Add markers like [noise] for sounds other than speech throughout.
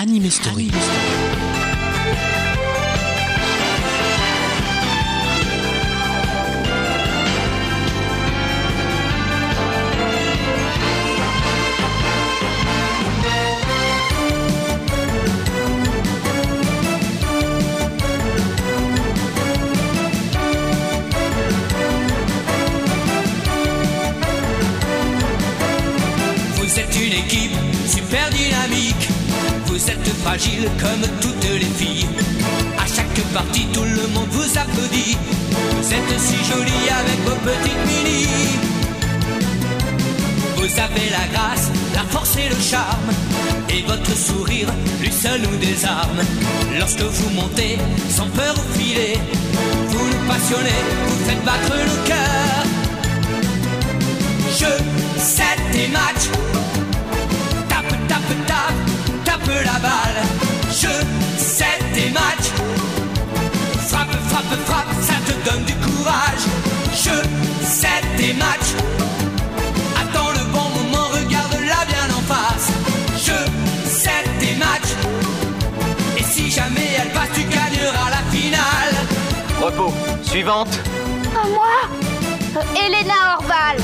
Anime Story. Vous comme toutes les filles. À chaque partie, tout le monde vous applaudit. Vous êtes si jolie avec vos petites mini. Vous avez la grâce, la force et le charme. Et votre sourire, lui seul nous désarme. Lorsque vous montez, sans peur au filet, vous nous passionnez, vous faites battre nos cœurs. Jeu, set et match. La balle. Jeu, set et match. Frappe, frappe, frappe, ça te donne du courage. Jeu, set et match. Attends le bon moment, regarde-la bien en face. Jeu, set et match. Et si jamais elle passe, tu gagneras la finale. Repos. Suivante. À moi Elena Orval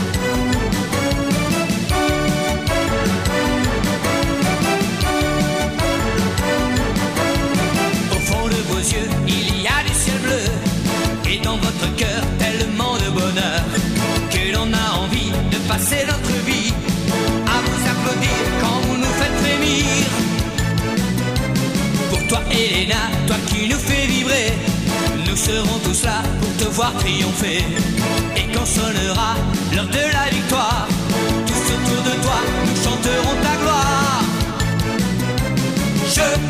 Dans votre cœur, tellement de bonheur. Que l'on a envie de passer notre vie à vous applaudir quand vous nous faites frémir. Pour toi, Elena, toi qui nous fais vibrer, nous serons tous là pour te voir triompher. Et quand sonnera l'heure de la victoire, tous autour de toi, nous chanterons ta gloire. Je,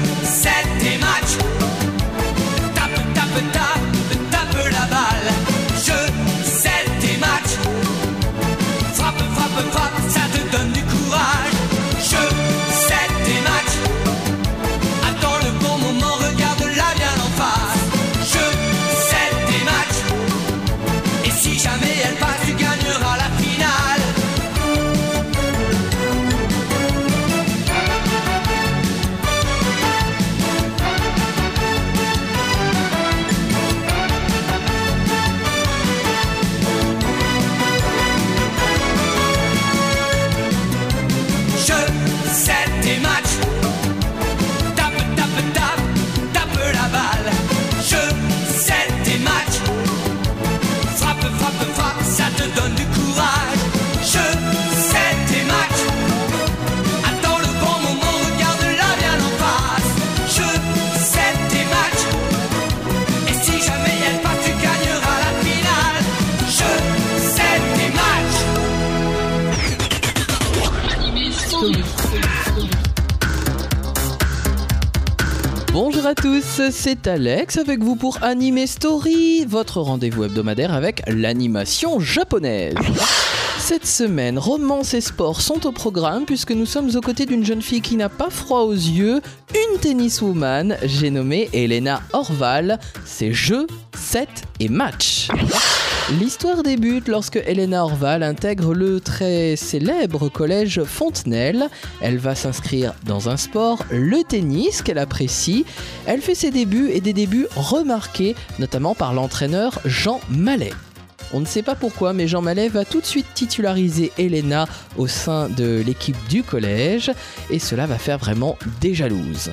c'est Alex avec vous pour Anime Story, votre rendez-vous hebdomadaire avec l'animation japonaise. Cette semaine, romance et sport sont au programme puisque nous sommes aux côtés d'une jeune fille qui n'a pas froid aux yeux, une tenniswoman, j'ai nommé Elena Orval, c'est jeux, 7 et match. L'histoire débute lorsque Elena Orval intègre le très célèbre collège Fontenelle. Elle va s'inscrire dans un sport, le tennis, qu'elle apprécie. Elle fait ses débuts et des débuts remarqués, notamment par l'entraîneur Jean Mallet. On ne sait pas pourquoi, mais Jean Mallet va tout de suite titulariser Elena au sein de l'équipe du collège, et cela va faire vraiment des jalouses.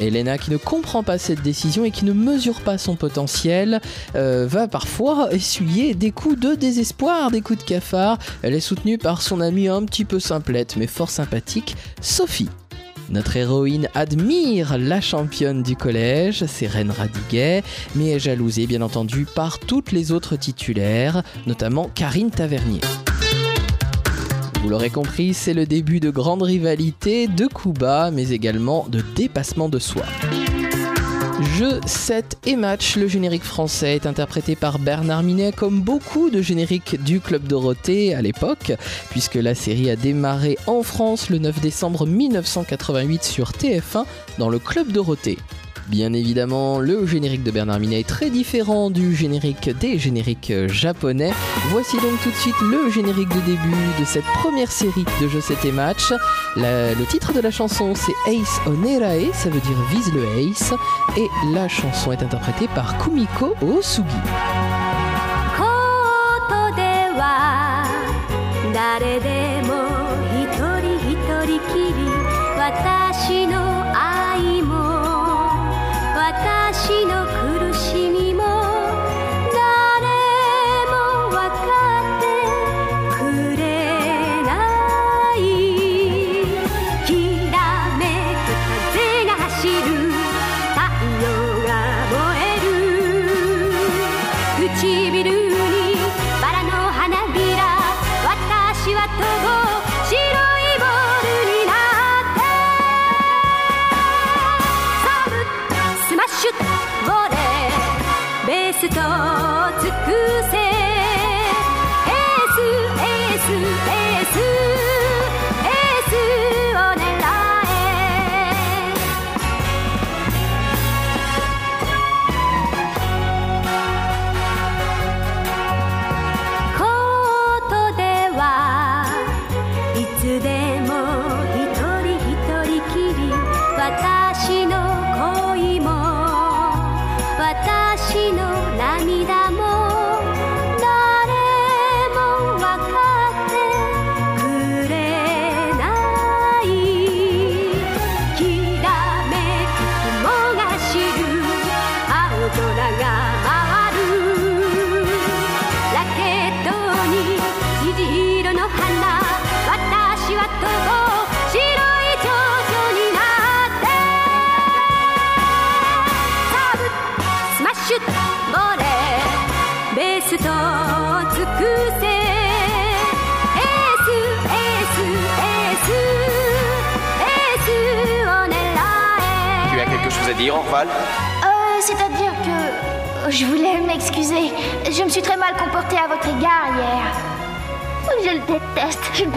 Elena, qui ne comprend pas cette décision et qui ne mesure pas son potentiel, euh, va parfois essuyer des coups de désespoir, des coups de cafard. Elle est soutenue par son amie un petit peu simplette mais fort sympathique, Sophie. Notre héroïne admire la championne du collège, Sérène Radiguet, mais est jalousée bien entendu par toutes les autres titulaires, notamment Karine Tavernier. Vous l'aurez compris, c'est le début de grandes rivalités, de coups bas, mais également de dépassement de soi. Jeu 7 et match, le générique français est interprété par Bernard Minet comme beaucoup de génériques du Club Dorothée à l'époque, puisque la série a démarré en France le 9 décembre 1988 sur TF1 dans le Club Dorothée. Bien évidemment, le générique de Bernard Minet est très différent du générique des génériques euh, japonais. Voici donc tout de suite le générique de début de cette première série de Jeux 7 et Match. La- le titre de la chanson c'est Ace Onerae, ça veut dire vise le Ace, et la chanson est interprétée par Kumiko Osugi. コートでは誰でも一人一人きり私の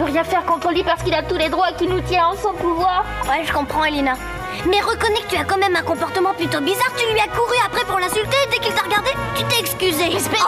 Déteste. Je ne peux rien faire contre lui parce qu'il a tous les droits qui nous tient en son pouvoir. Ouais, je comprends, Elena. Mais reconnais que tu as quand même un comportement plutôt bizarre. Tu lui as couru après pour l'insulter et dès qu'il t'a regardé, tu t'es excusé. Espèce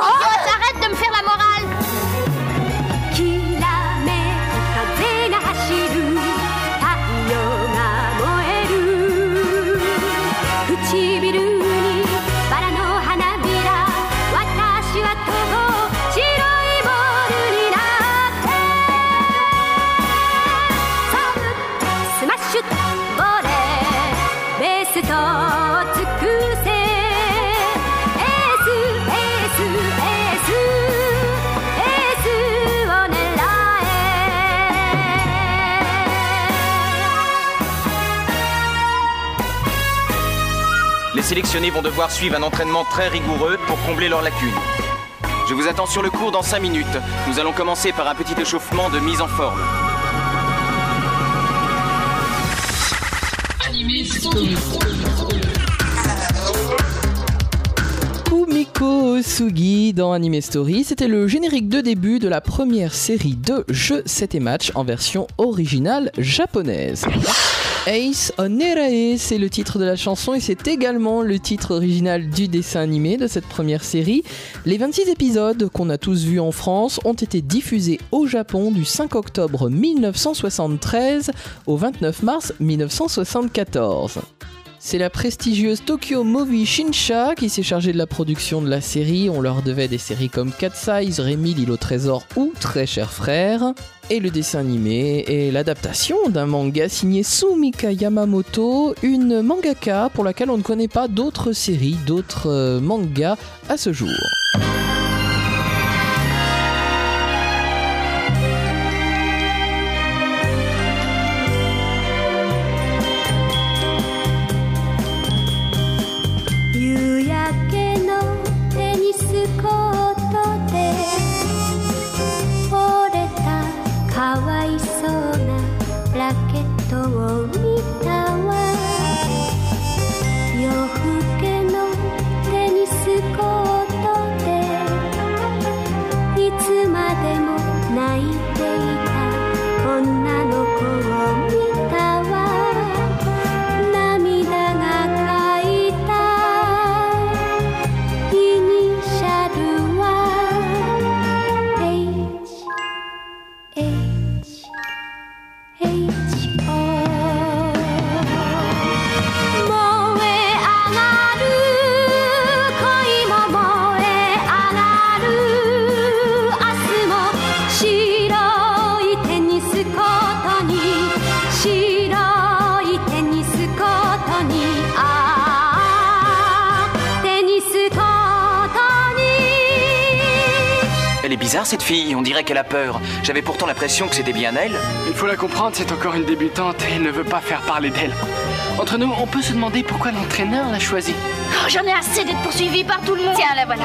sélectionnés vont devoir suivre un entraînement très rigoureux pour combler leurs lacunes. Je vous attends sur le cours dans 5 minutes. Nous allons commencer par un petit échauffement de mise en forme. Kumiko Osugi dans Anime Story, c'était le générique de début de la première série de Jeux 7 et Match en version originale japonaise. Ace Onerae, c'est le titre de la chanson et c'est également le titre original du dessin animé de cette première série. Les 26 épisodes qu'on a tous vus en France ont été diffusés au Japon du 5 octobre 1973 au 29 mars 1974. C'est la prestigieuse Tokyo Movie Shinsha qui s'est chargée de la production de la série. On leur devait des séries comme Cat Size, Rémi, l'île au trésor ou Très cher frère. Et le dessin animé est l'adaptation d'un manga signé Sumika Yamamoto, une mangaka pour laquelle on ne connaît pas d'autres séries, d'autres euh, mangas à ce jour.「Oh. Bizarre cette fille, on dirait qu'elle a peur. J'avais pourtant l'impression que c'était bien elle. Il faut la comprendre, c'est encore une débutante et elle ne veut pas faire parler d'elle. Entre nous, on peut se demander pourquoi l'entraîneur l'a choisie. Oh, J'en ai assez d'être poursuivi par tout le monde. Tiens, la voilà.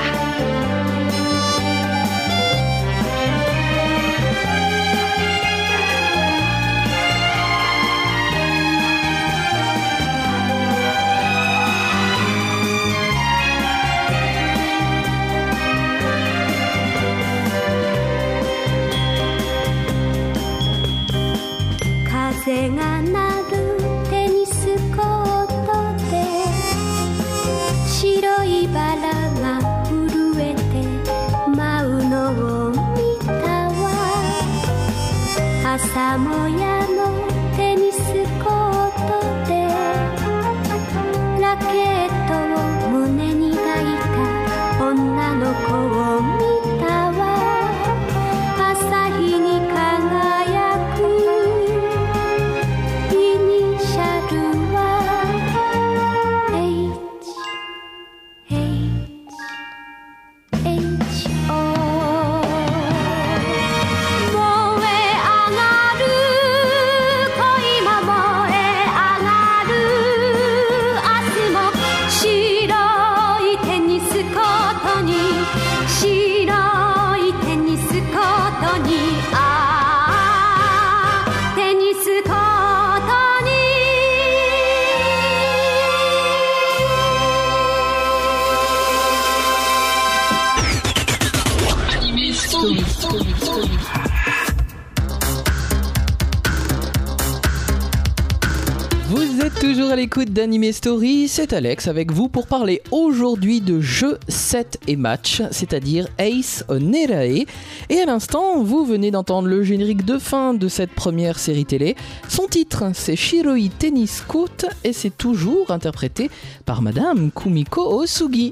Story, c'est Alex avec vous pour parler aujourd'hui de jeux 7 et match, c'est-à-dire Ace Onerae. Et à l'instant, vous venez d'entendre le générique de fin de cette première série télé. Son titre, c'est Shiroi Tennis Court et c'est toujours interprété par Madame Kumiko Osugi.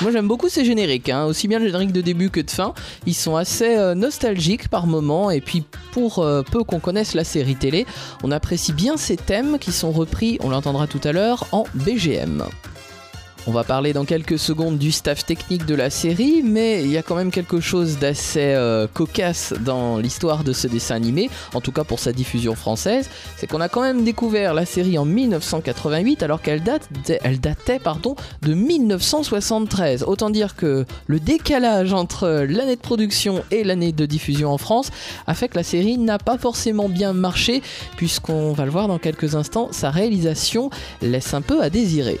Moi j'aime beaucoup ces génériques, hein. aussi bien le générique de début que de fin. Ils sont assez euh, nostalgiques par moments et puis pour euh, peu qu'on connaisse la série télé, on apprécie bien ces thèmes qui sont repris, on l'entendra tout à l'heure, en BGM. On va parler dans quelques secondes du staff technique de la série, mais il y a quand même quelque chose d'assez euh, cocasse dans l'histoire de ce dessin animé, en tout cas pour sa diffusion française, c'est qu'on a quand même découvert la série en 1988 alors qu'elle date, datait de 1973. Autant dire que le décalage entre l'année de production et l'année de diffusion en France a fait que la série n'a pas forcément bien marché, puisqu'on va le voir dans quelques instants, sa réalisation laisse un peu à désirer.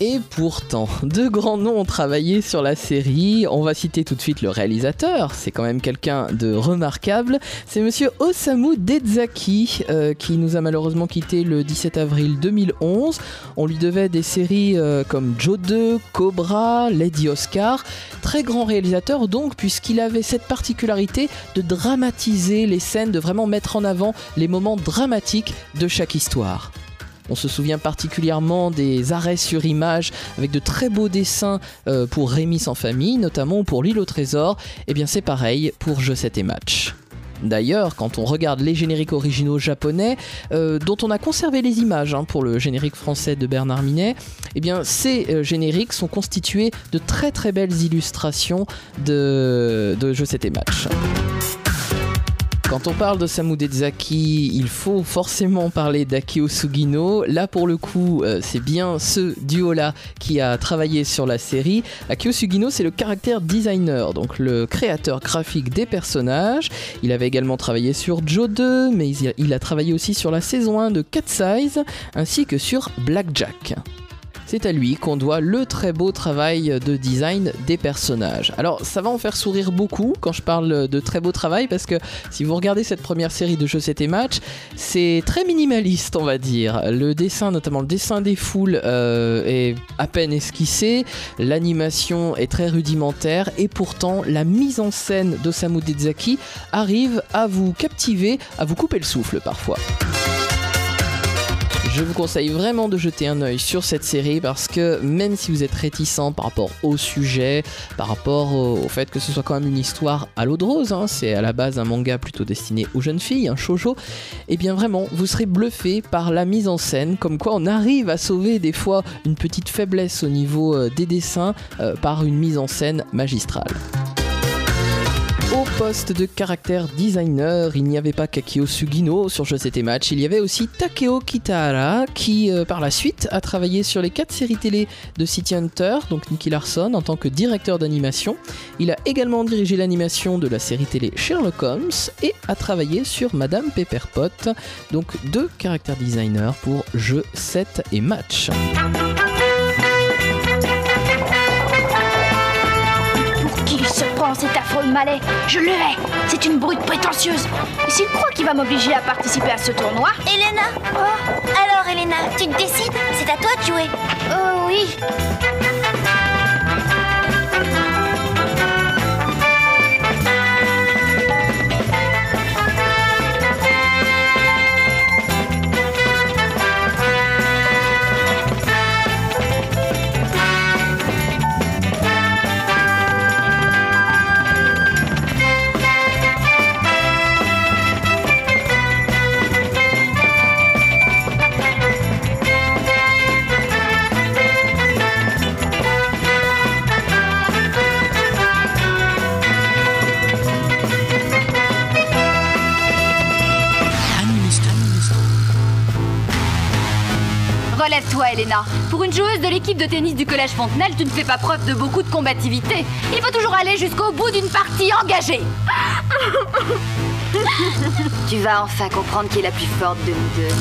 Et pourtant, deux grands noms ont travaillé sur la série. On va citer tout de suite le réalisateur, c'est quand même quelqu'un de remarquable. C'est monsieur Osamu Dezaki, euh, qui nous a malheureusement quitté le 17 avril 2011. On lui devait des séries euh, comme Joe 2, Cobra, Lady Oscar. Très grand réalisateur donc, puisqu'il avait cette particularité de dramatiser les scènes, de vraiment mettre en avant les moments dramatiques de chaque histoire. On se souvient particulièrement des arrêts sur image avec de très beaux dessins euh, pour Rémi sans famille, notamment pour l'île au trésor. Et bien c'est pareil pour Jeux 7 et match. D'ailleurs, quand on regarde les génériques originaux japonais, euh, dont on a conservé les images hein, pour le générique français de Bernard Minet, eh ces euh, génériques sont constitués de très très belles illustrations de, de Jeux 7 et match. Quand on parle de Samu Dezaki, il faut forcément parler d'Akio Sugino. Là, pour le coup, euh, c'est bien ce duo-là qui a travaillé sur la série. Akio Sugino, c'est le caractère designer, donc le créateur graphique des personnages. Il avait également travaillé sur Joe 2, mais il a travaillé aussi sur la saison 1 de Cat Size, ainsi que sur Blackjack. C'est à lui qu'on doit le très beau travail de design des personnages. Alors ça va en faire sourire beaucoup quand je parle de très beau travail parce que si vous regardez cette première série de jeux c'était match, c'est très minimaliste on va dire. Le dessin, notamment le dessin des foules, euh, est à peine esquissé, l'animation est très rudimentaire et pourtant la mise en scène d'Osamu Dezaki arrive à vous captiver, à vous couper le souffle parfois. Je vous conseille vraiment de jeter un œil sur cette série parce que même si vous êtes réticent par rapport au sujet, par rapport au, fait que ce soit quand même une histoire à l'eau de rose, hein, c'est à la base un manga plutôt destiné aux jeunes filles, un shoujo, et bien vraiment vous serez bluffé par la mise en scène, comme quoi on arrive à sauver des fois une petite faiblesse au niveau euh, des dessins euh, par une mise en scène magistrale. Au poste de caractère designer, il n'y avait pas Kakio Sugino sur Je C'était Match, il y avait aussi Takeo Kitahara qui euh, par la suite a travaillé sur les 4 séries télé de City Hunter, donc Nicky Larson en tant que directeur d'animation. Il a également dirigé l'animation de la série télé Sherlock Holmes et a travaillé sur Madame Pepperpot, donc deux caractères designers pour Jeux 7 et Match. Prend cet affreux malais. Je le hais. C'est une brute prétentieuse. Et s'il croit qu'il va m'obliger à participer à ce tournoi. Elena. Alors, Elena, tu te décides. C'est à toi de jouer. Oh oui Relève-toi, Elena. Pour une joueuse de l'équipe de tennis du Collège Fontenelle, tu ne fais pas preuve de beaucoup de combativité. Il faut toujours aller jusqu'au bout d'une partie engagée. [laughs] tu vas enfin comprendre qui est la plus forte de nous deux.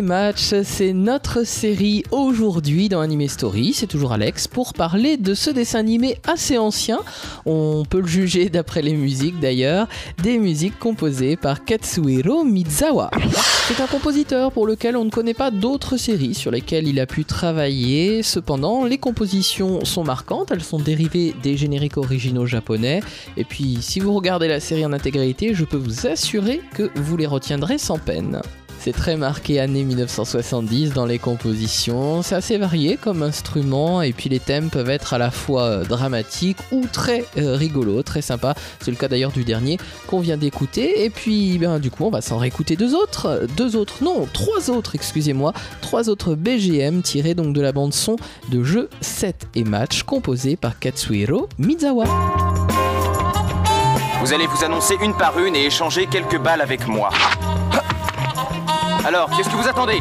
7 et match, c'est notre série aujourd'hui dans Anime Story. C'est toujours Alex pour parler de ce dessin animé assez ancien. On peut le juger d'après les musiques d'ailleurs. Des musiques composées par Katsuhiro Mizawa. C'est un compositeur pour lequel on ne connaît pas d'autres séries sur lesquelles il a pu travailler. Cependant, les compositions sont marquantes. Elles sont dérivées des génériques originaux japonais. Et puis, si vous regardez la série en intégralité, je peux vous assurer que vous les retiendrez sans peine. C'est très marqué année 1970 dans les compositions. C'est assez varié comme instrument et puis les thèmes peuvent être à la fois euh, dramatiques ou très euh, rigolos, très sympa. C'est le cas d'ailleurs du dernier qu'on vient d'écouter. Et puis ben, du coup on va s'en réécouter deux autres, deux autres, non trois autres, excusez-moi, trois autres BGM tirés donc de la bande son de jeu 7 et match composé par Katsuhiro Mizawa. Vous allez vous annoncer une par une et échanger quelques balles avec moi. Alors, qu'est-ce que vous attendez?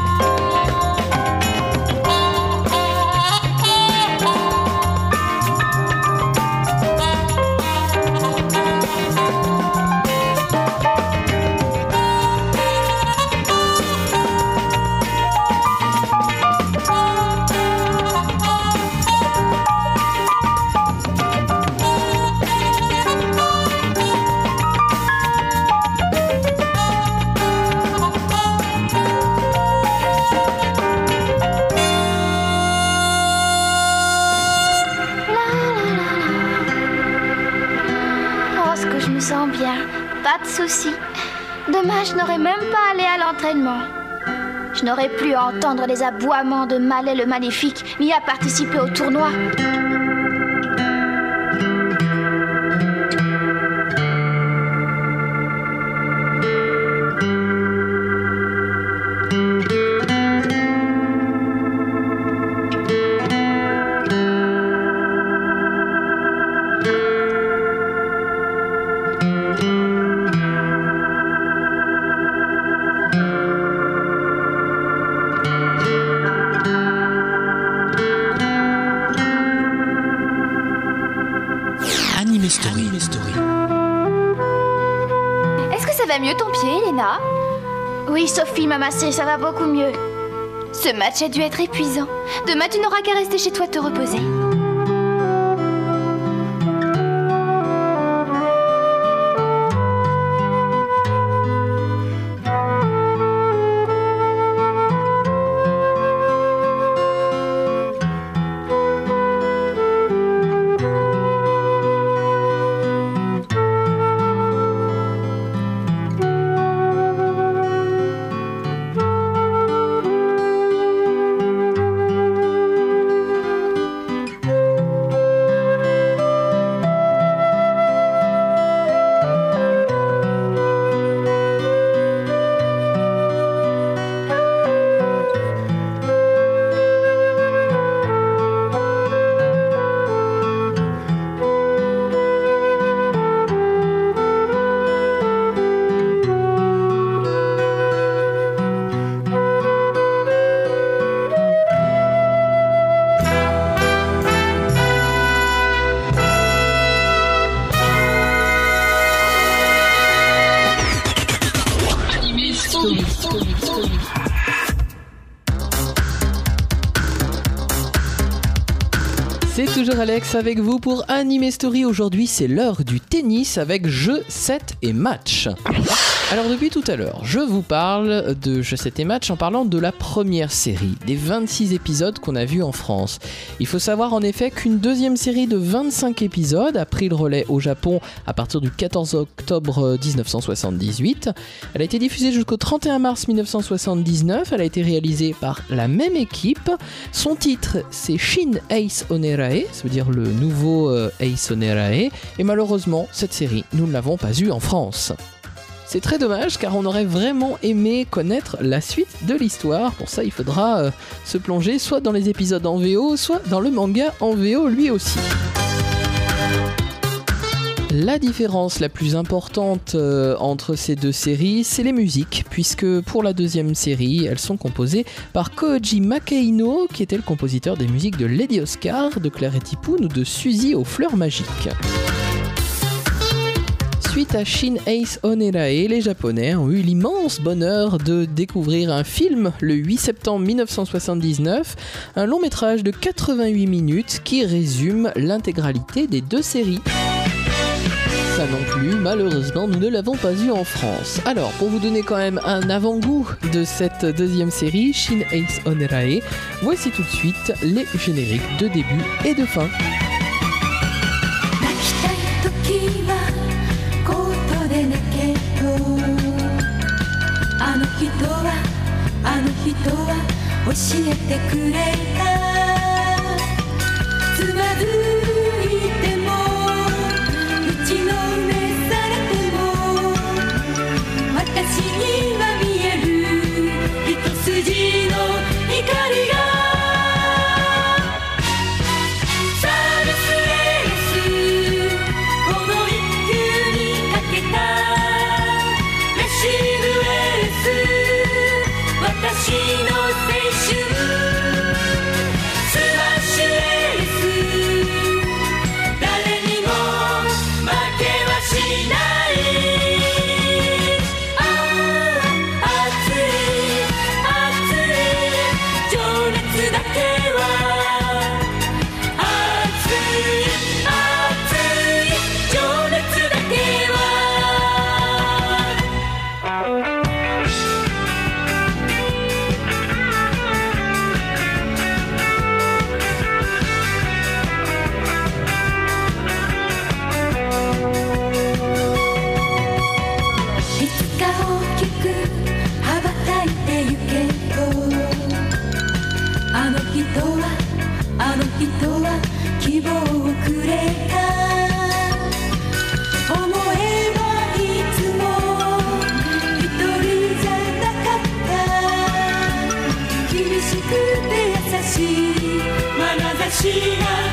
Soucis. Demain, je n'aurai même pas allé à l'entraînement. Je n'aurai plus à entendre les aboiements de Malais le Maléfique, ni à participer au tournoi. Massé, ça va beaucoup mieux. Ce match a dû être épuisant. Demain, tu n'auras qu'à rester chez toi te reposer. Alex avec vous pour Anime Story. Aujourd'hui, c'est l'heure du tennis avec jeu, set et match. Alors, depuis tout à l'heure, je vous parle de set et match en parlant de la première série, des 26 épisodes qu'on a vus en France. Il faut savoir en effet qu'une deuxième série de 25 épisodes a pris le relais au Japon à partir du 14 octobre 1978. Elle a été diffusée jusqu'au 31 mars 1979. Elle a été réalisée par la même équipe. Son titre, c'est Shin Ace Onerae, ça veut dire le nouveau euh, Ace Onerae. Et malheureusement, cette série, nous ne l'avons pas eue en France. C'est très dommage car on aurait vraiment aimé connaître la suite de l'histoire. Pour ça, il faudra euh, se plonger soit dans les épisodes en VO, soit dans le manga en VO lui aussi. La différence la plus importante euh, entre ces deux séries, c'est les musiques, puisque pour la deuxième série, elles sont composées par Koji Makehino, qui était le compositeur des musiques de Lady Oscar, de Clarity Poon ou de Suzy aux fleurs magiques. Suite à Shin Ace Onerae, les Japonais ont eu l'immense bonheur de découvrir un film le 8 septembre 1979, un long métrage de 88 minutes qui résume l'intégralité des deux séries. Ça non plus, malheureusement, nous ne l'avons pas eu en France. Alors, pour vous donner quand même un avant-goût de cette deuxième série, Shin Ace Onerae, voici tout de suite les génériques de début et de fin. 人は教えてくれた。くて優しい眼差しが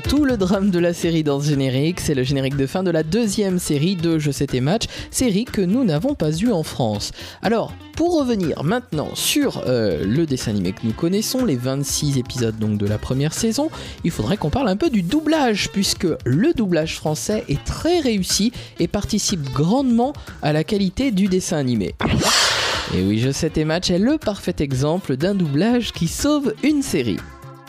tout le drame de la série dans ce générique. C'est le générique de fin de la deuxième série de Je sais tes matchs, série que nous n'avons pas eue en France. Alors, pour revenir maintenant sur euh, le dessin animé que nous connaissons, les 26 épisodes donc de la première saison, il faudrait qu'on parle un peu du doublage, puisque le doublage français est très réussi et participe grandement à la qualité du dessin animé. Et oui, Je sais tes matchs est le parfait exemple d'un doublage qui sauve une série.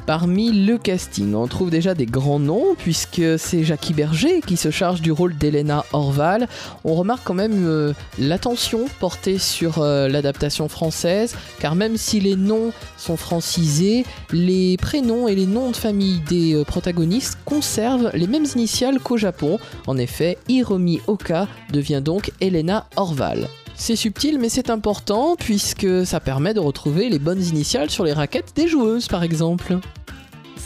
Parmi le casting, on trouve déjà des grands noms, puisque c'est Jackie Berger qui se charge du rôle d'Elena Orval. On remarque quand même euh, l'attention portée sur euh, l'adaptation française, car même si les noms sont francisés, les prénoms et les noms de famille des euh, protagonistes conservent les mêmes initiales qu'au Japon. En effet, Hiromi Oka devient donc Elena Orval. C'est subtil mais c'est important puisque ça permet de retrouver les bonnes initiales sur les raquettes des joueuses par exemple.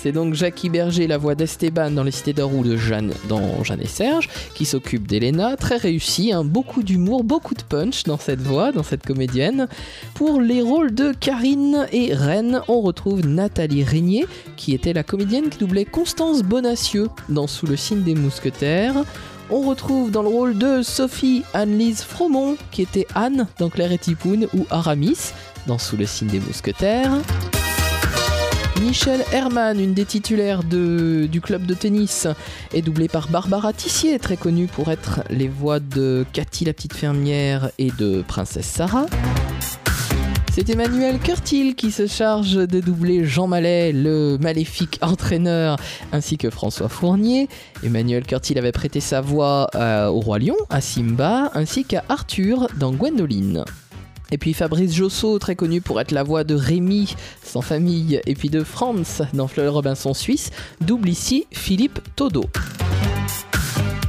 C'est donc Jackie Berger, la voix d'Esteban dans Les Cités d'Or ou de Jeanne dans Jeanne et Serge, qui s'occupe d'Elena. Très réussi, hein, beaucoup d'humour, beaucoup de punch dans cette voix, dans cette comédienne. Pour les rôles de Karine et Reine, on retrouve Nathalie Régnier, qui était la comédienne qui doublait Constance Bonacieux dans Sous le signe des mousquetaires. On retrouve dans le rôle de Sophie Anne-Lise Fromont, qui était Anne dans Claire et Tipoun, ou Aramis dans Sous le signe des mousquetaires. Michel Herman, une des titulaires du club de tennis, est doublée par Barbara Tissier, très connue pour être les voix de Cathy la petite fermière et de Princesse Sarah. C'est Emmanuel Curtil qui se charge de doubler Jean Mallet, le maléfique entraîneur, ainsi que François Fournier. Emmanuel Curtil avait prêté sa voix euh, au Roi Lion, à Simba, ainsi qu'à Arthur dans Gwendoline. Et puis Fabrice Josso, très connu pour être la voix de Rémi, sans famille, et puis de Franz dans Fleur Robinson Suisse, double ici Philippe Todo.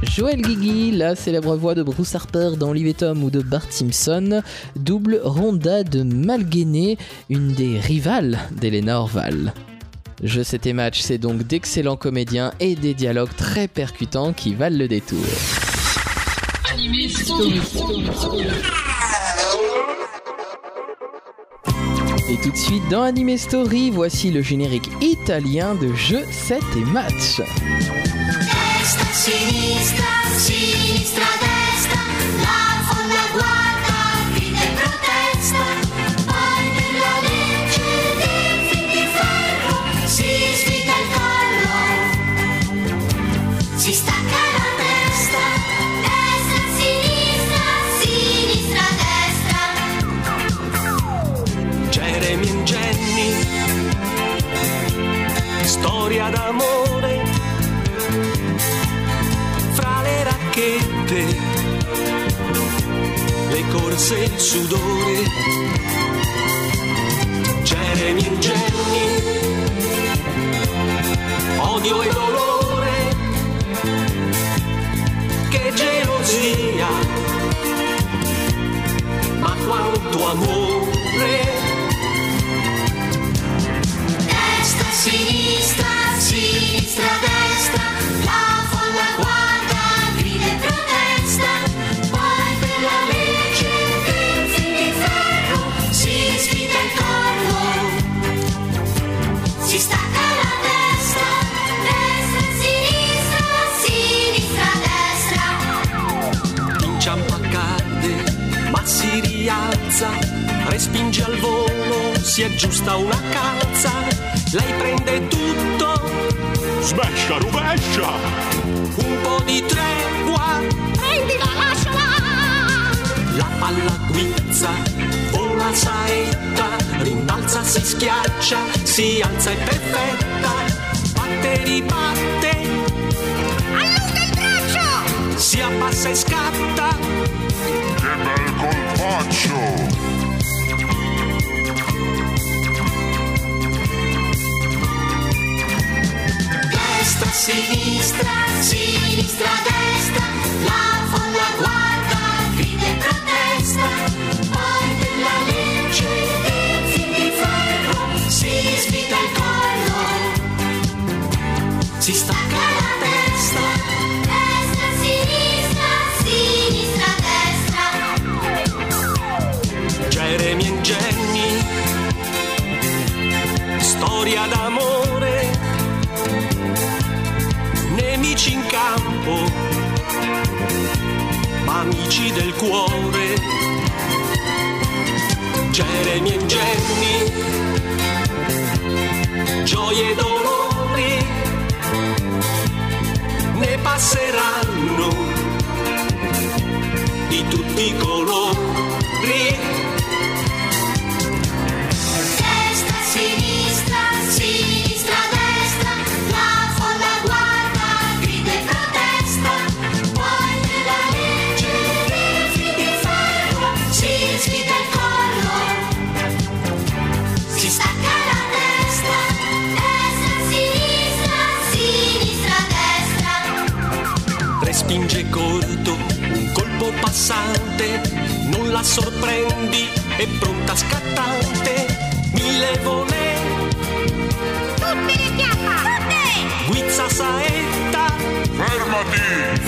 Joël Guigui, la célèbre voix de Bruce Harper dans Olive et Tom ou de Bart Simpson, double Rhonda de Malguéné, une des rivales d'Elena Orval. Je sais tes matchs, c'est donc d'excellents comédiens et des dialogues très percutants qui valent le détour. Et tout de suite dans Anime Story, voici le générique italien de Je sais tes matchs. Destra, sinistra, storia d'amore fra le racchette corse il sudore. Jeremy e Jenny, odio e dolore, che gelosia, ma quanto amore. Sinistra, sinistra, destra, la folla guarda, grida e protesta, poi per la legge del fil di ferro si sfida il collo, si stacca la testa, destra, sinistra, sinistra, destra. inciampa cade, ma si rialza, respinge al volo, si aggiusta una calza, lei prende tutto, Smescia, rovescia! un po' di tregua, Prendila, lasciala! la palla guizza, vola saetta, rimbalza, si schiaccia, si alza è perfetta, batte, ribatte, Allunga il braccio! si abbassa e scatta, Che bel colpaccio! Destra, sinistra, sinistra, destra, la folla guarda, grida e protesta, poi della legge del fil di ferro si svita il collo, si stacca la testa, destra, sinistra, sinistra, destra. Jeremy e Jenny, storia d'amore, nemici in campo, ma amici del cuore. Jeremy e Jenny, gioie e dolori, ne passeranno di tutti i colori. Passante, non la sorprendi, è pronta scattante, mille volè, Tutti di chiappa! Tutti! guizza saetta, Fermati!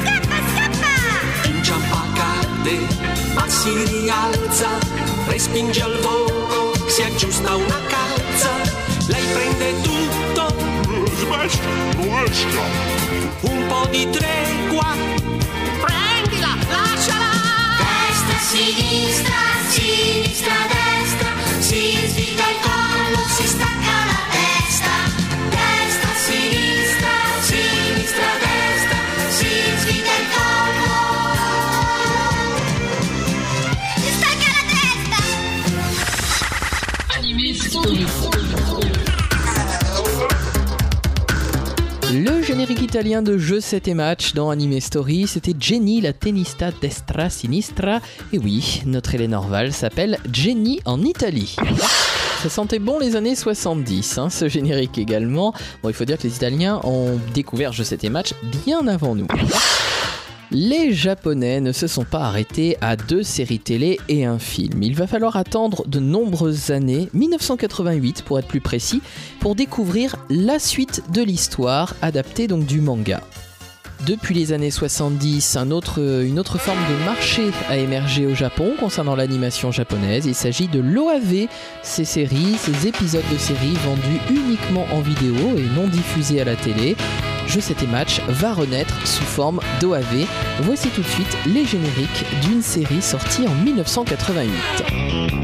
Scappa, scappa! inciampa cade, ma si rialza, respinge al volo, si aggiusta una calza, lei prende tutto, rovescia! un po' di tregua, sinistra, sinistra, destra, si svita il collo, si stacca générique italien de jeu 7 et match dans Anime Story, c'était Jenny la tennista destra sinistra. Et oui, notre Hélène Orval s'appelle Jenny en Italie. Ça sentait bon les années 70, hein, ce générique également. Bon, il faut dire que les Italiens ont découvert jeu 7 et match bien avant nous. Les Japonais ne se sont pas arrêtés à deux séries télé et un film. Il va falloir attendre de nombreuses années, 1988 pour être plus précis, pour découvrir la suite de l'histoire adaptée donc du manga. Depuis les années 70, un autre- une autre forme de marché a émergé au Japon concernant l'animation japonaise. Il s'agit de l'OAV, ces séries, ces épisodes de séries vendus uniquement en vidéo et non diffusés à la télé. Je 7 et match va renaître sous forme d'OAV. Voici tout de suite les génériques d'une série sortie en 1988.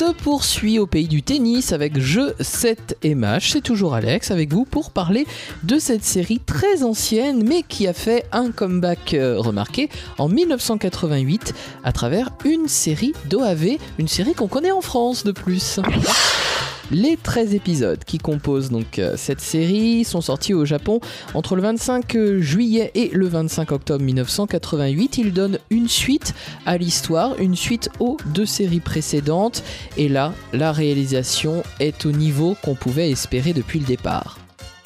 Se poursuit au pays du tennis avec jeu 7 et match. C'est toujours Alex avec vous pour parler de cette série très ancienne mais qui a fait un comeback euh, remarqué en 1988 à travers une série d'OAV, une série qu'on connaît en France de plus. Les 13 épisodes qui composent donc euh, cette série sont sortis au Japon entre le 25 juillet et le 25 octobre 1988. Ils donnent une suite à l'histoire, une suite aux deux séries précédentes. Et là, la réalisation est au niveau qu'on pouvait espérer depuis le départ.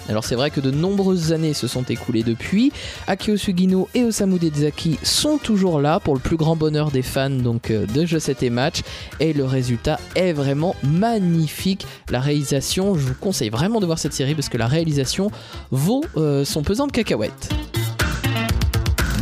Alors c'est vrai que de nombreuses années se sont écoulées depuis. Akio Sugino et Osamu Dezaki sont toujours là pour le plus grand bonheur des fans donc euh, de Jeux 7 et Match et le résultat est vraiment magnifique. La réalisation, je vous conseille vraiment de voir cette série parce que la réalisation vaut euh, son pesant de cacahuètes.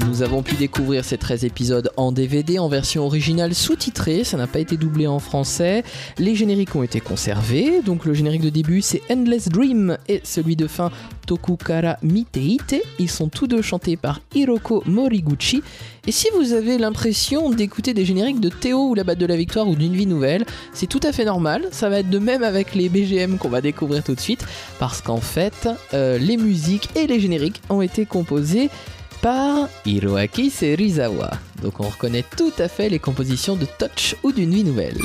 Nous avons pu découvrir ces 13 épisodes en DVD en version originale sous-titrée, ça n'a pas été doublé en français. Les génériques ont été conservés, donc le générique de début c'est Endless Dream et celui de fin Tokukara Miteite. Ils sont tous deux chantés par Hiroko Moriguchi. Et si vous avez l'impression d'écouter des génériques de Théo ou la batte de la victoire ou d'une vie nouvelle, c'est tout à fait normal. Ça va être de même avec les BGM qu'on va découvrir tout de suite, parce qu'en fait, euh, les musiques et les génériques ont été composés par Hiroaki Serizawa. Donc on reconnaît tout à fait les compositions de Touch ou d'une nuit nouvelle.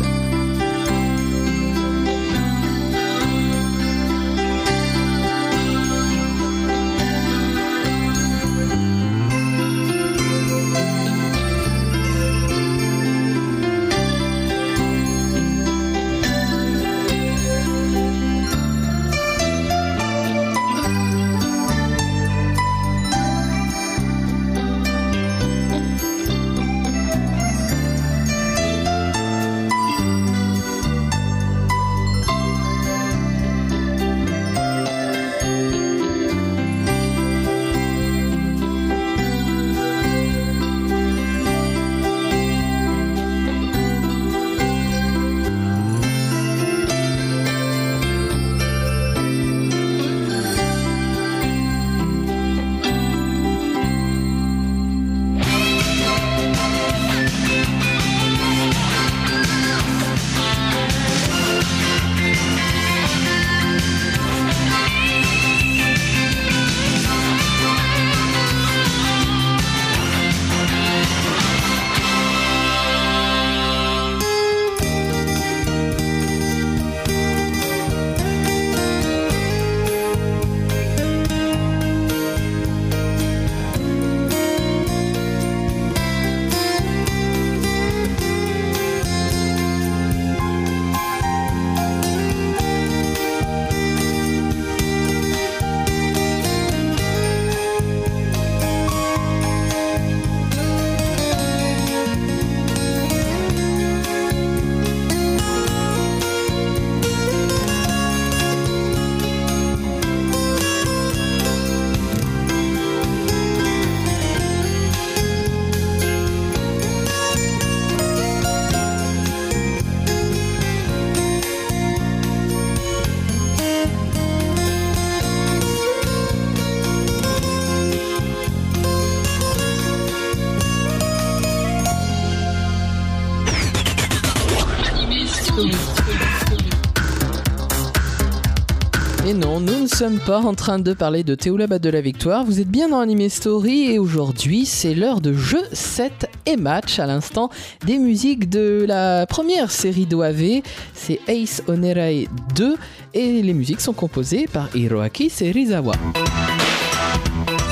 Et non, nous ne sommes pas en train de parler de Théo Labat de la Victoire. Vous êtes bien dans Anime Story et aujourd'hui c'est l'heure de jeu 7 et match. À l'instant, des musiques de la première série d'OAV, c'est Ace Onerai 2 et les musiques sont composées par Hiroaki Serizawa.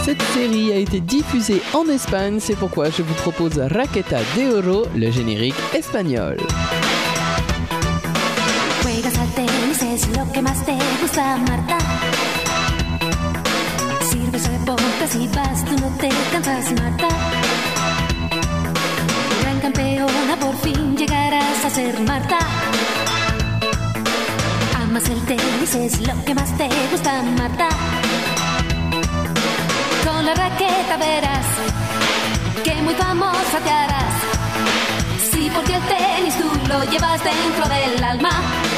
Cette série a été diffusée en Espagne, c'est pourquoi je vous propose Raqueta de Oro, le générique espagnol. Es lo que más te gusta, Marta. Sirves reportes y vas, tú no te cansas, Marta. Gran campeona, por fin llegarás a ser Marta. Amas el tenis, es lo que más te gusta, Marta. Con la raqueta verás que muy famosa te harás. Si por ti el tenis tú lo llevas dentro del alma.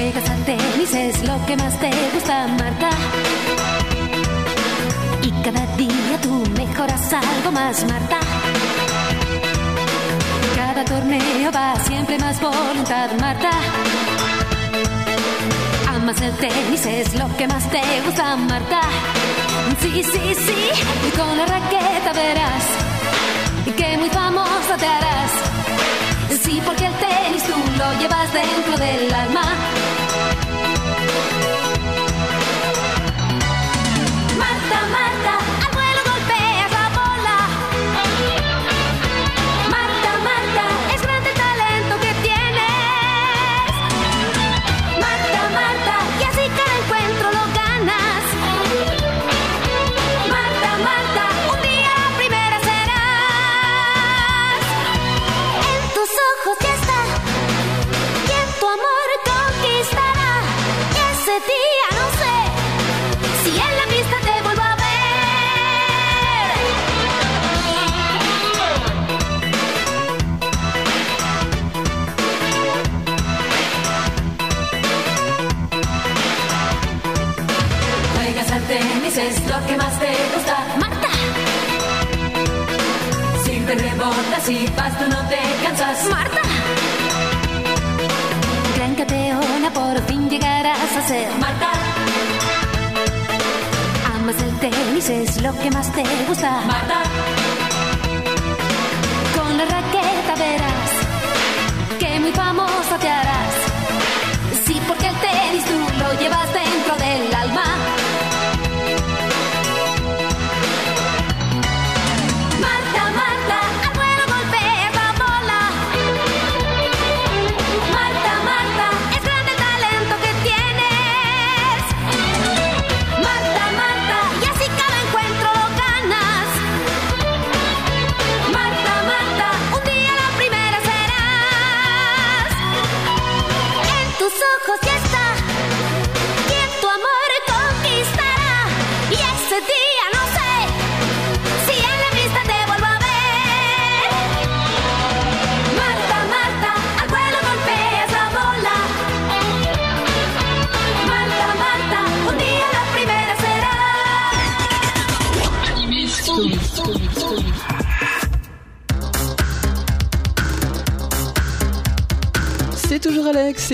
Juegas al tenis, es lo que más te gusta, Marta. Y cada día tú mejoras algo más, Marta. cada torneo va siempre más voluntad, Marta. Amas el tenis, es lo que más te gusta, Marta. Sí, sí, sí, y con la raqueta verás que muy famosa te harás. Sí, porque el tenis tú lo llevas dentro del alma.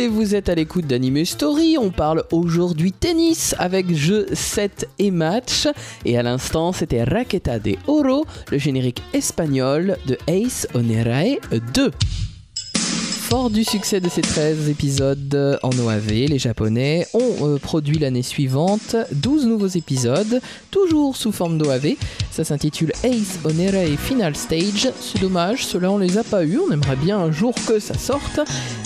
Vous êtes à l'écoute d'Anime Story. On parle aujourd'hui tennis avec jeux 7 et match. Et à l'instant, c'était Raqueta de Oro, le générique espagnol de Ace Onerae 2. Fort du succès de ces 13 épisodes en OAV, les Japonais ont euh, produit l'année suivante 12 nouveaux épisodes, toujours sous forme d'OAV. Ça s'intitule Ace Onerae Final Stage. C'est dommage, ceux-là on les a pas eu. On aimerait bien un jour que ça sorte.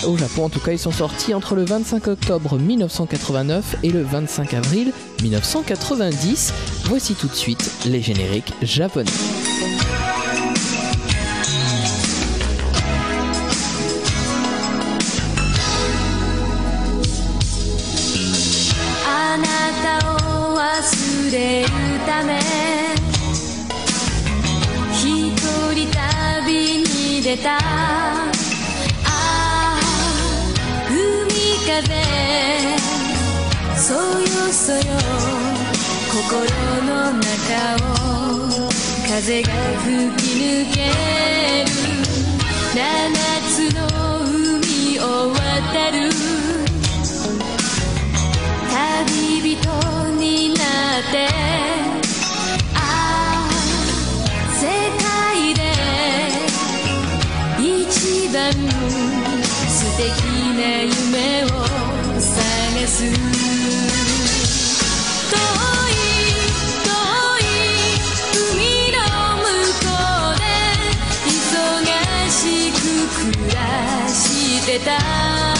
Au Japon, en tout cas, ils sont sortis entre le 25 octobre 1989 et le 25 avril 1990. Voici tout de suite les génériques japonais. に出た。ああ海風。そよそよ。心の中を風が吹き抜ける。七つの海を渡る。旅人になって。一番素敵な夢を探す遠い遠い海の向こうで忙しく暮らしてた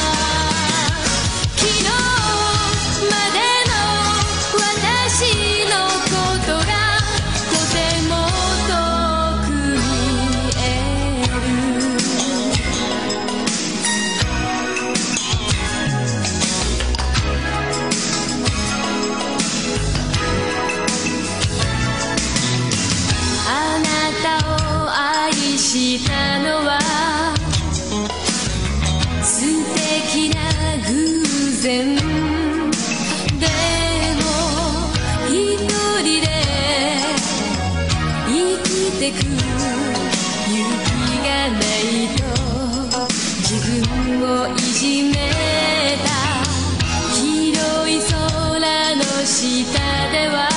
下では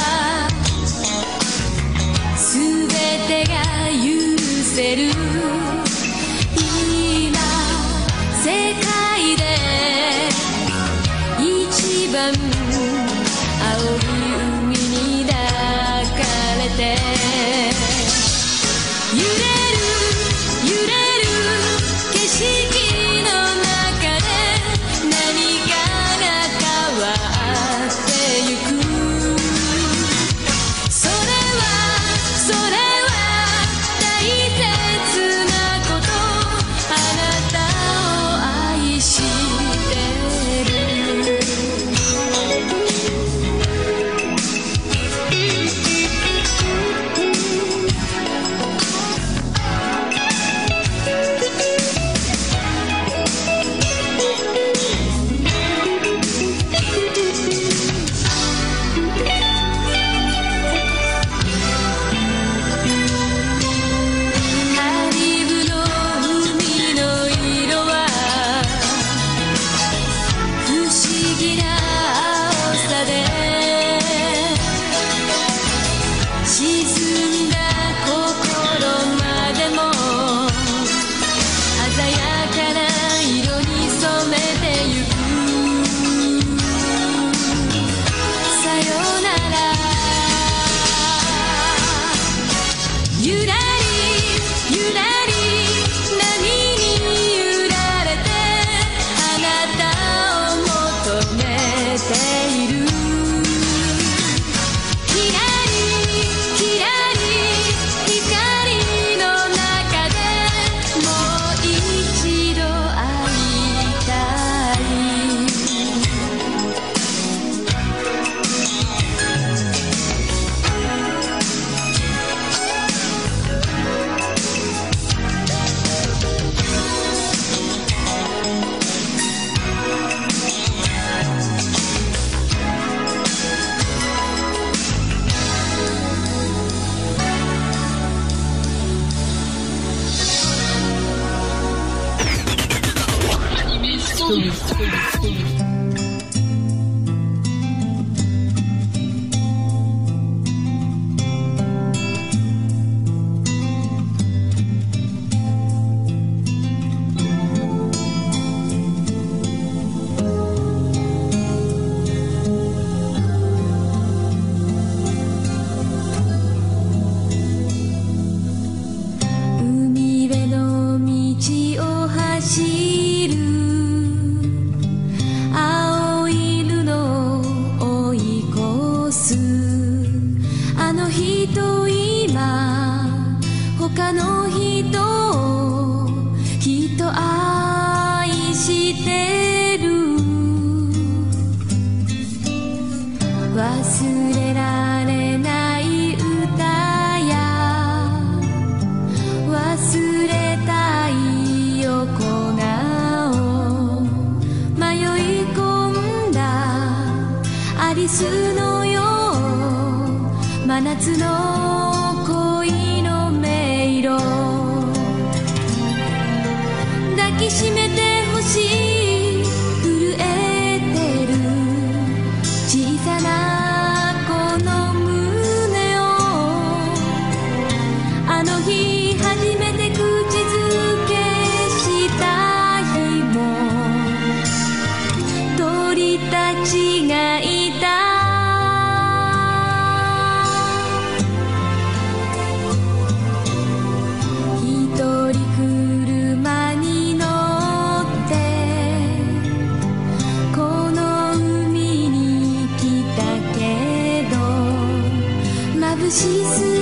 细思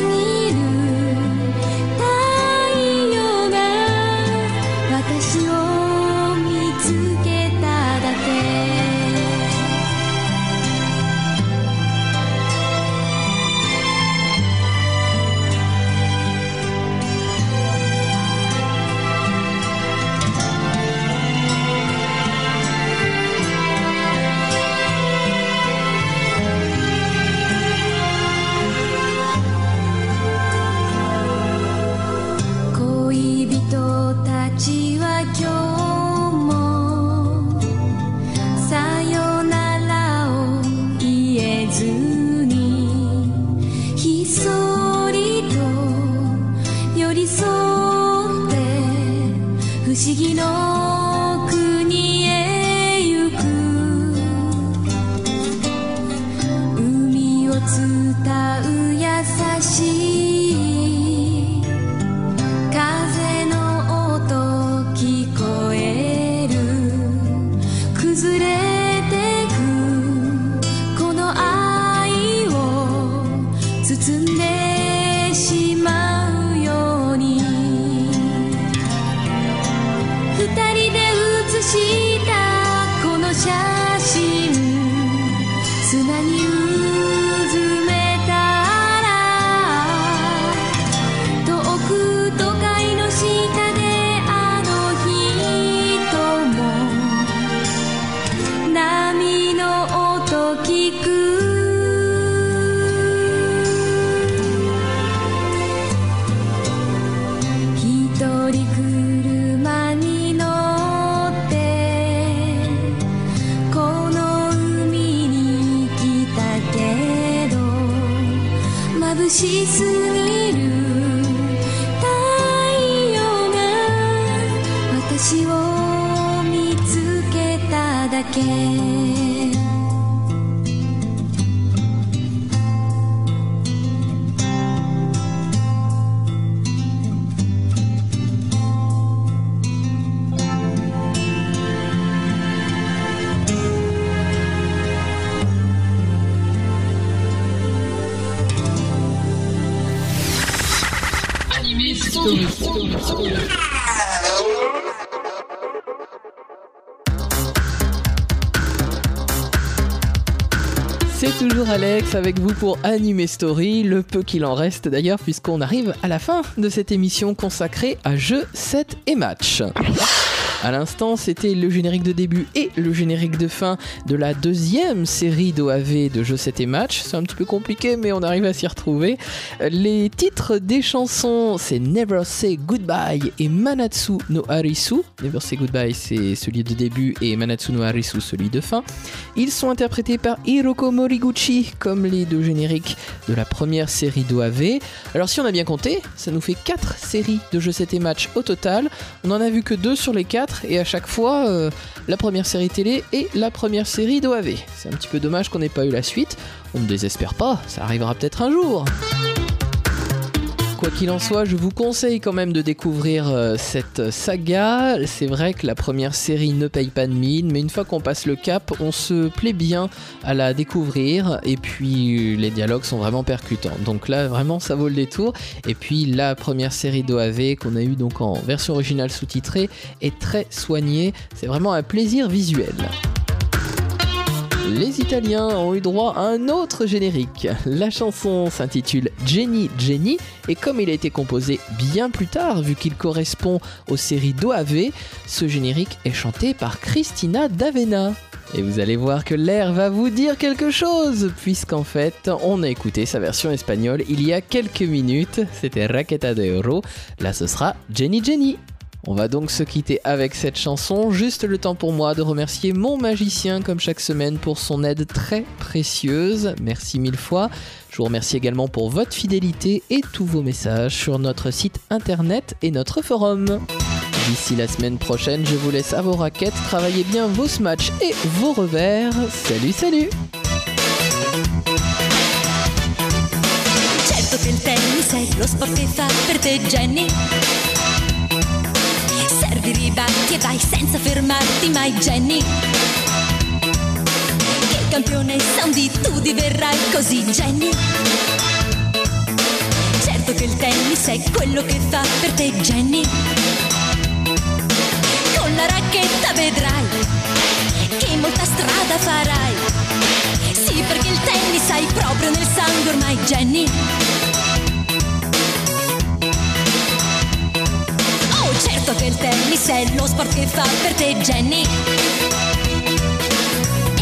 again. Avec vous pour Anime Story, le peu qu'il en reste d'ailleurs puisqu'on arrive à la fin de cette émission consacrée à jeux 7 et match. À l'instant, c'était le générique de début et le générique de fin de la deuxième série d'OAV de jeux 7 et match. C'est un petit peu compliqué, mais on arrive à s'y retrouver. Les titres des chansons, c'est Never Say Goodbye et Manatsu no Harisu. Never Say Goodbye, c'est celui de début et Manatsu no Harisu, celui de fin. Ils sont interprétés par Hiroko Moriguchi, comme les deux génériques de la première série d'OAV. Alors, si on a bien compté, ça nous fait 4 séries de jeux 7 et match au total. On en a vu que 2 sur les 4 et à chaque fois euh, la première série télé et la première série d'OAV. C'est un petit peu dommage qu'on n'ait pas eu la suite. On ne désespère pas, ça arrivera peut-être un jour. Quoi qu'il en soit, je vous conseille quand même de découvrir euh, cette saga. C'est vrai que la première série ne paye pas de mine, mais une fois qu'on passe le cap, on se plaît bien à la découvrir. Et puis les dialogues sont vraiment percutants. Donc là, vraiment, ça vaut le détour. Et puis la première série d'OAV qu'on a eu donc en version originale sous-titrée est très soignée. C'est vraiment un plaisir visuel. Les Italiens ont eu droit à un autre générique. La chanson s'intitule Jenny Jenny et comme il a été composé bien plus tard, vu qu'il correspond aux séries d'OAV, ce générique est chanté par Christina D'Avena. Et vous allez voir que l'air va vous dire quelque chose, puisqu'en fait, on a écouté sa version espagnole il y a quelques minutes. C'était Raqueta de Oro. Là, ce sera Jenny Jenny. On va donc se quitter avec cette chanson. Juste le temps pour moi de remercier mon magicien comme chaque semaine pour son aide très précieuse. Merci mille fois. Je vous remercie également pour votre fidélité et tous vos messages sur notre site internet et notre forum. D'ici la semaine prochaine, je vous laisse à vos raquettes, travaillez bien vos smatchs et vos revers. Salut, salut Servi, ribatti e vai senza fermarti mai Jenny. Che campionessa un di tu diverrai così Jenny. Certo che il tennis è quello che fa per te Jenny. Con la racchetta vedrai Che molta strada farai. Sì perché il tennis hai proprio nel sangue ormai Jenny Certo che il tennis è lo sport che fa per te, Jenny.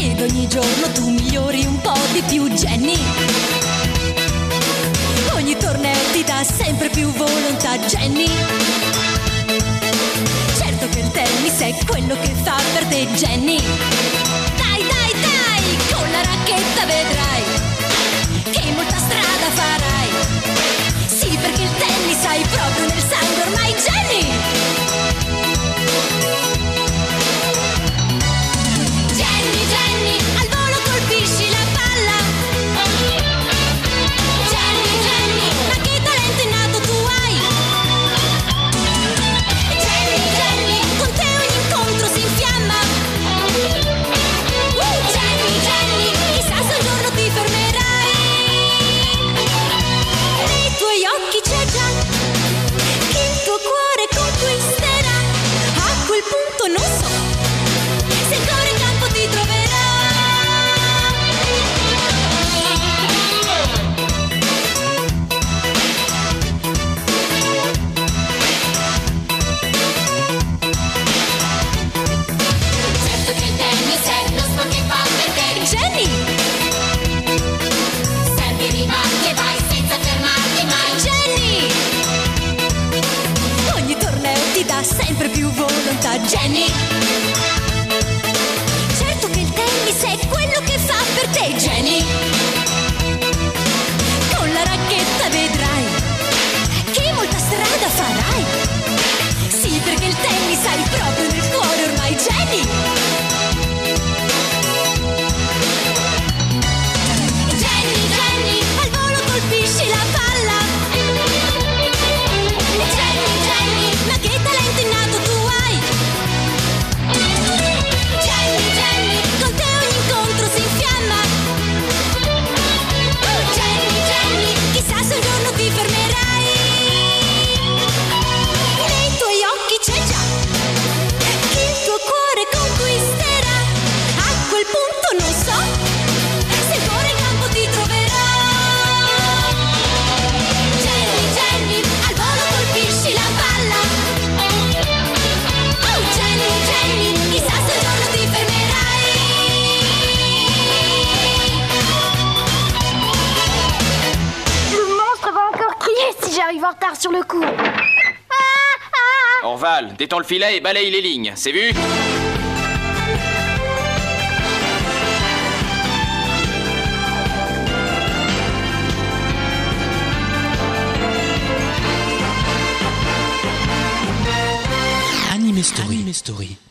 Ed ogni giorno tu migliori un po' di più, Jenny. Ogni torneo ti dà sempre più volontà, Jenny. Certo che il tennis è quello che fa per te, Jenny. Dai, dai, dai, con la racchetta vedrai che molta strada farai. Perché il tennis hai proprio nel sangue ormai, Jenny! filet et balaye les lignes, c'est vu? Story. Anime Story.